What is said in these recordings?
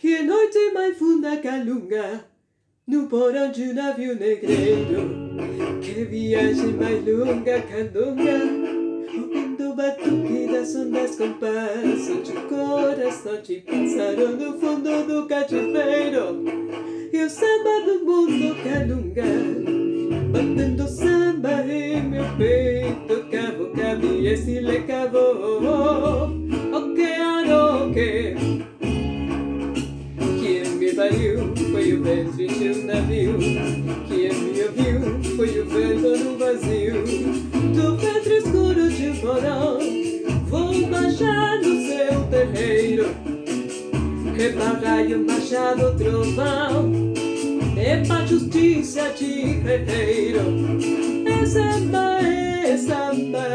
Que noite mais funda calunga No porão de um navio negreiro. Que viagem mais longa calunga Ouvindo o batuque das ondas com passo De coração te passaram no fundo do cativeiro. E o samba do mundo calunga Batendo samba em meu peito. Cavo, cabe, esse le cavo O que Quem foi o ventre de um navio Quem me ouviu foi o vento no vazio. Do ventre escuro de porão Vou baixar no seu terreiro. Reparai o machado trovão é pra justiça de guerreiro. É samba, é samba,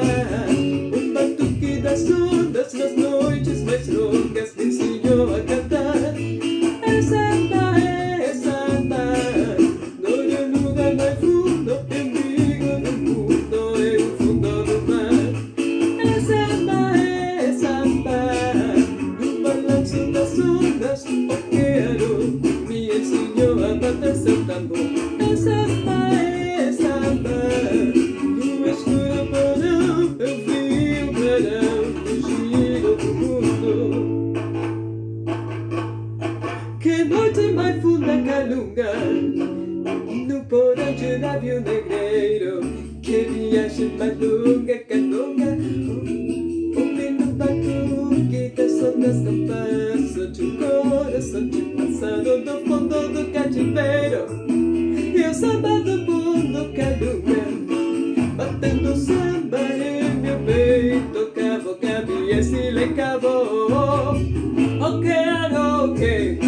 passo De coração te passando do fundo do cativeiro E o samba do mundo calunga Batendo samba em meu peito Cavo, cabe, esse le cavo O quero, que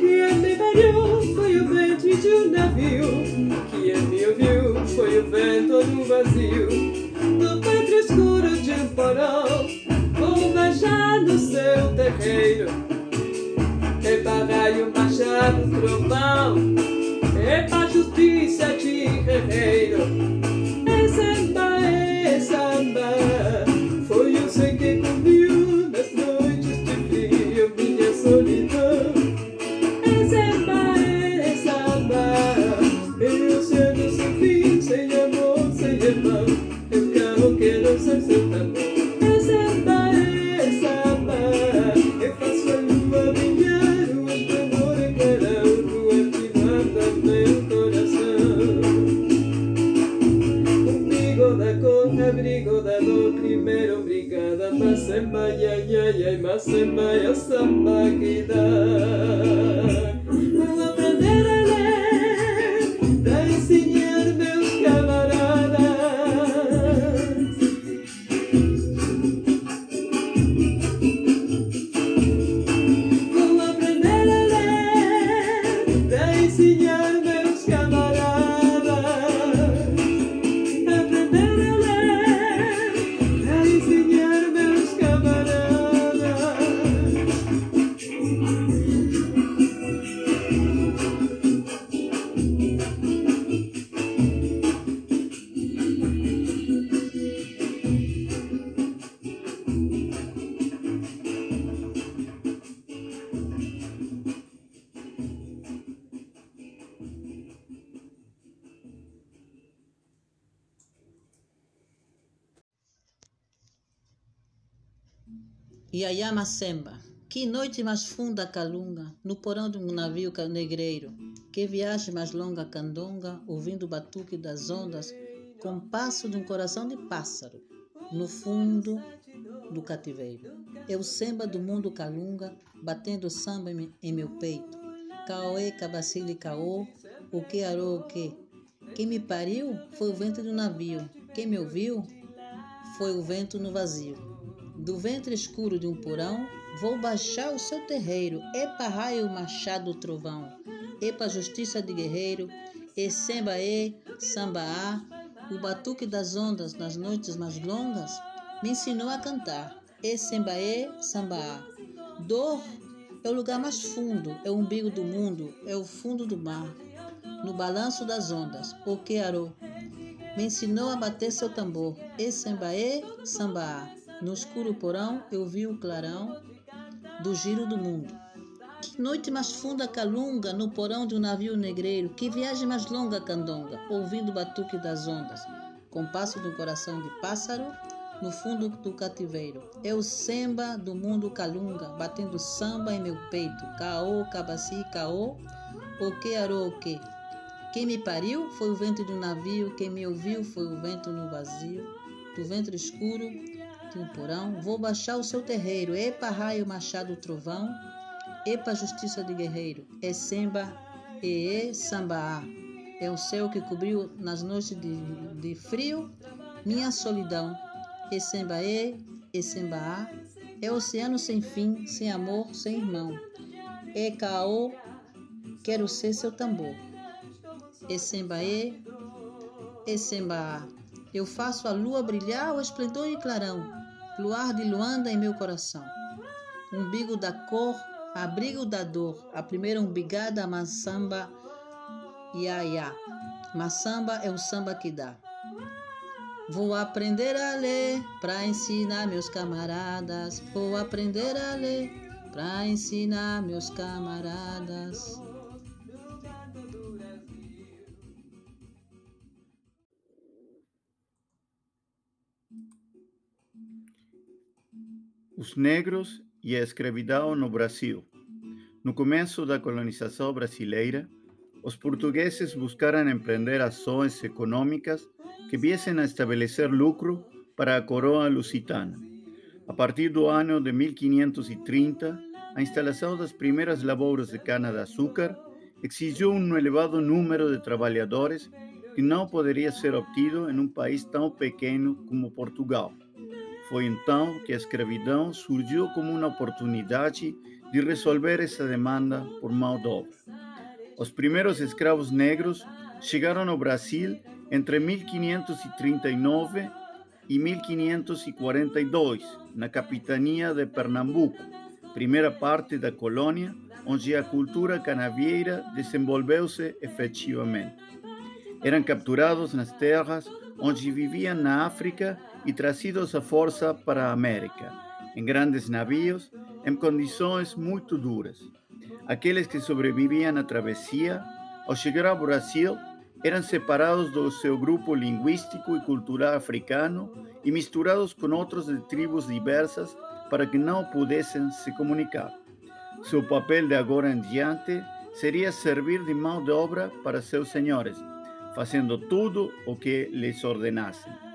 Quem me pariu foi o ventre de um navio Quem me ouviu foi o vento no vazio Do ventre escuro de um porão seu terreiro Reparai o machado trovão Comigo da cor, abrigo da dor Primeiro obrigada, mas samba, ai, ai, ai Mas samba, é o samba Iaiá Macemba, que noite mais funda calunga, no porão de um navio negreiro, que viagem mais longa candonga, ouvindo o batuque das ondas, com passo de um coração de pássaro, no fundo do cativeiro. É o samba do mundo calunga, batendo samba em meu peito. Caoê, cabacile, caô, o que arou, o que? Quem me pariu foi o vento do navio, quem me ouviu foi o vento no vazio. Do ventre escuro de um porão, vou baixar o seu terreiro. Epa, raio, machado, trovão. Epa, justiça de guerreiro. E semba, e, samba, a. O batuque das ondas nas noites mais longas me ensinou a cantar. E semba, e, samba, a. Dor é o lugar mais fundo, é o umbigo do mundo, é o fundo do mar. No balanço das ondas, o que arou. Me ensinou a bater seu tambor. E semba, e, samba, a. No escuro porão eu vi o clarão. do giro do mundo. Que noite mais funda calunga no porão de um navio negreiro, que viagem mais longa candonga, ouvindo o batuque das ondas, compasso do coração de pássaro no fundo do cativeiro. É o samba do mundo calunga, batendo samba em meu peito. Caô, cabaci, caô, o que arou o que? Quem me pariu foi o vento de um navio, quem me ouviu foi o vento no vazio, do ventre escuro um porão. Vou baixar o seu terreiro, epa raio, machado, trovão, epa justiça de guerreiro, é semba, e samba É o céu que cobriu nas noites de, de frio minha solidão. Essembaê, Essembaá, é oceano sem fim, sem amor, sem irmão. É caô, quero ser seu tambor. Essembaê, Essembaá, eu faço a lua brilhar o esplendor e clarão, luar de Luanda em meu coração. Umbigo da cor, abrigo da dor, a primeira umbigada, maçamba, ia, ia. Maçamba é o samba que dá. Vou aprender a ler para ensinar meus camaradas. Vou aprender a ler para ensinar meus camaradas. Os negros e a escravidão no Brasil. No começo da colonização brasileira, os portugueses buscaram empreender ações econômicas que viesen a estabelecer lucro para a coroa lusitana. A partir do ano de 1530, a instalação das primeiras lavouras de cana-de-açúcar exigiu um elevado número de trabalhadores que não poderia ser obtido em um país tão pequeno como Portugal. Foi então que a escravidão surgiu como uma oportunidade de resolver essa demanda por mão de obra. Os primeiros escravos negros chegaram ao Brasil entre 1539 e 1542, na capitania de Pernambuco, primeira parte da colônia onde a cultura canavieira desenvolveu-se efetivamente. Eram capturados nas terras onde viviam na África e trazidos à força para a América, em grandes navios, em condições muito duras. Aqueles que sobreviviam à travessia, ao chegar ao Brasil, eram separados do seu grupo linguístico e cultural africano e misturados com outros de tribos diversas para que não pudessem se comunicar. Seu papel de agora em diante seria servir de mão de obra para seus senhores, fazendo tudo o que lhes ordenassem.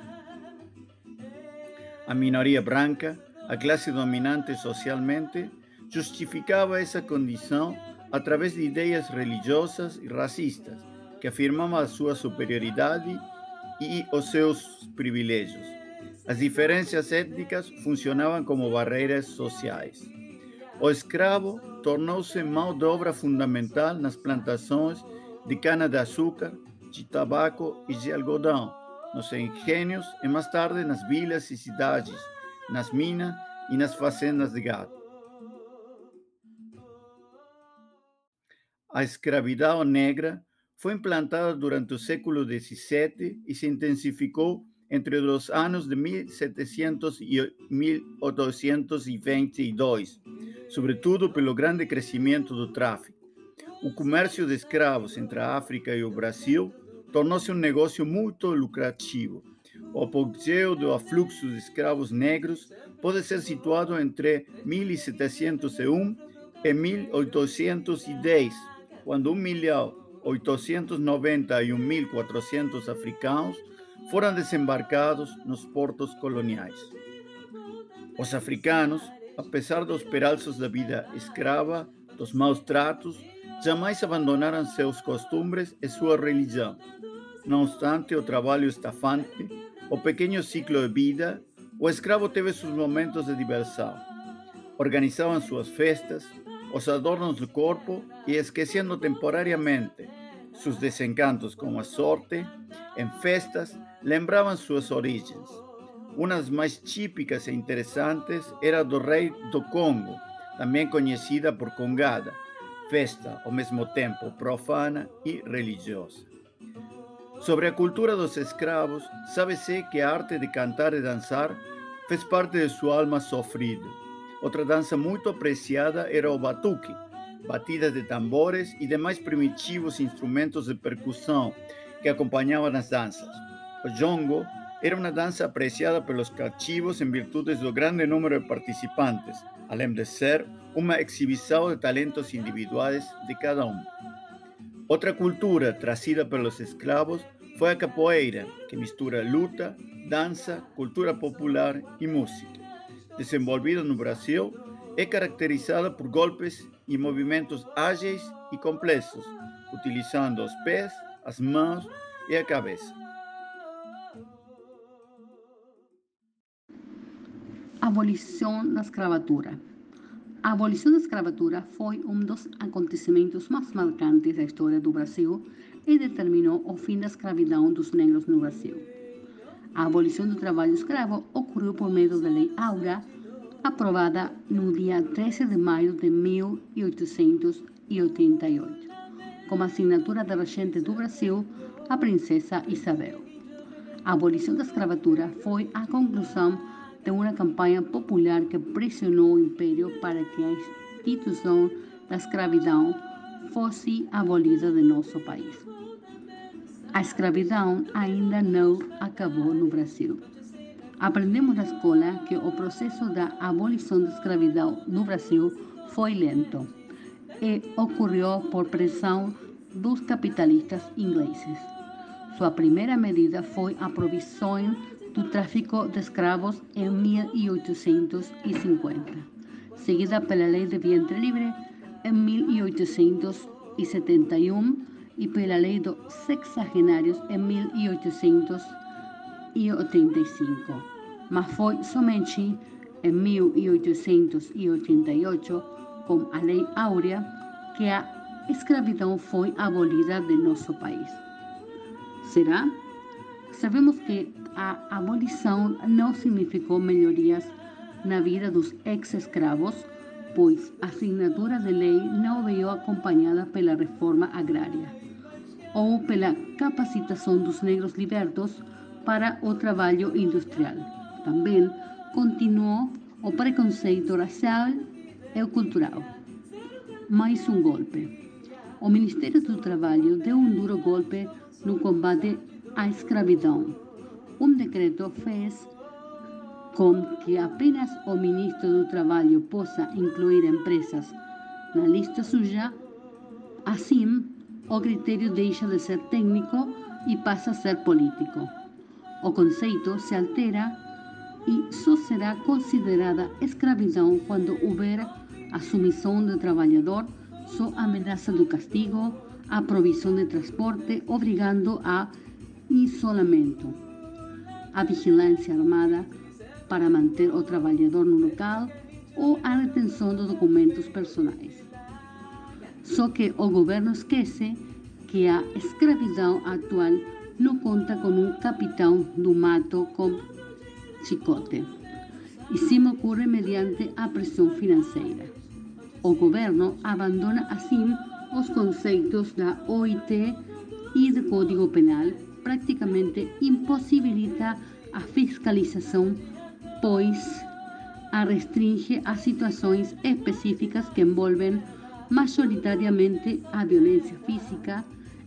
A minoria branca, a classe dominante socialmente, justificava essa condição através de ideias religiosas e racistas que afirmava a sua superioridade e os seus privilégios. As diferenças étnicas funcionavam como barreiras sociais. O escravo tornou-se mão de obra fundamental nas plantações de cana-de-açúcar, de tabaco e de algodão, nos engenhos e mais tarde nas vilas e cidades, nas minas e nas fazendas de gado. A escravidão negra foi implantada durante o século XVII e se intensificou entre os anos de 1700 e 1822, sobretudo pelo grande crescimento do tráfico. O comércio de escravos entre a África e o Brasil tornou-se um negócio muito lucrativo. O apogeu do afluxo de escravos negros pode ser situado entre 1701 e 1810, quando um milhão 891.400 africanos foram desembarcados nos portos coloniais. Os africanos, apesar dos peralços da vida escrava, dos maus tratos, jamais abandonaram seus costumes e sua religião. Não obstante o trabalho estafante, o pequeno ciclo de vida, o escravo teve seus momentos de diversão. Organizavam suas festas, os adornos do corpo e esquecendo temporariamente seus desencantos com a sorte, em festas, lembravam suas origens. Uma das mais típicas e interessantes era do rei do Congo, também conhecida por Congada, festa ao mesmo tempo profana e religiosa. Sobre a cultura dos escravos, sabe-se que a arte de cantar e dançar fez parte de sua alma sofrida. Outra dança muito apreciada era o batuque, batidas de tambores e demais primitivos instrumentos de percussão que acompanhavam as danças. O jongo era uma dança apreciada pelos cativos em virtude do grande número de participantes, além de ser uma exibição de talentos individuais de cada um. Outra cultura trazida pelos escravos foi a capoeira, que mistura luta, dança, cultura popular e música. Desenvolvida no Brasil, é caracterizada por golpes e movimentos ágeis e complexos, utilizando os pés, as mãos e a cabeça. Abolição da escravatura. A abolição da escravatura foi um dos acontecimentos mais marcantes da história do Brasil e determinou o fim da escravidão dos negros no Brasil. A abolição do trabalho escravo ocorreu por meio da Lei Áurea, aprovada no dia 13 de maio de 1888, com a assinatura da regente do Brasil, a princesa Isabel. A abolição da escravatura foi a conclusão de uma campanha popular que pressionou o império para que a instituição da escravidão fosse abolida de nosso país. A escravidão ainda não acabou no Brasil. Aprendemos na escola que o processo da abolição da escravidão no Brasil foi lento e ocorreu por pressão dos capitalistas ingleses. Sua primeira medida foi a proibição do tráfico de escravos em 1850, seguida pela Lei de Vientre Livre em 1871 e pela Lei dos Sexagenários em 1885. Mas foi somente em 1888, com a Lei Áurea, que a escravidão foi abolida de nosso país. Será? Sabemos que a abolição não significou melhorias na vida dos ex-escravos, pois a assinatura de lei não veio acompanhada pela reforma agrária ou pela capacitação dos negros libertos para o trabalho industrial. Também continuou o preconceito racial e cultural. Mais um golpe. O Ministério do Trabalho deu um duro golpe no combate à escravidão. Um decreto fez com que apenas o ministro do Trabalho possa incluir empresas na lista suja. Assim, o critério deixa de ser técnico e passa a ser político. O conceito se altera e só será considerada escravidão quando houver a submissão do trabalhador só ameaça castigo, a provisão de transporte, obrigando a isolamento, a vigilância armada para manter o trabalhador no local ou a retenção de documentos personais. Só que o governo esquece que a escravidão atual não conta com um capitão do mato com chicote, e sim ocorre mediante a pressão financeira. O governo abandona assim os conceitos da OIT e do Código Penal, praticamente impossibilita a fiscalização, pois a restringe a situações específicas que envolvem majoritariamente a violência física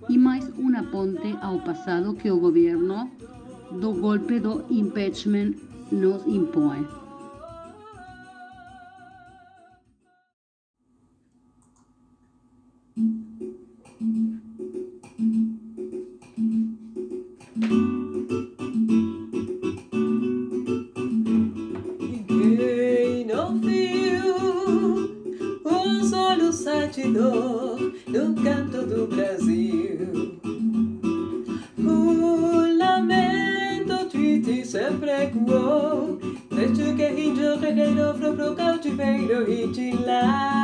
e mais uma ponte ao passado que o governo do golpe do impeachment nos impõe. De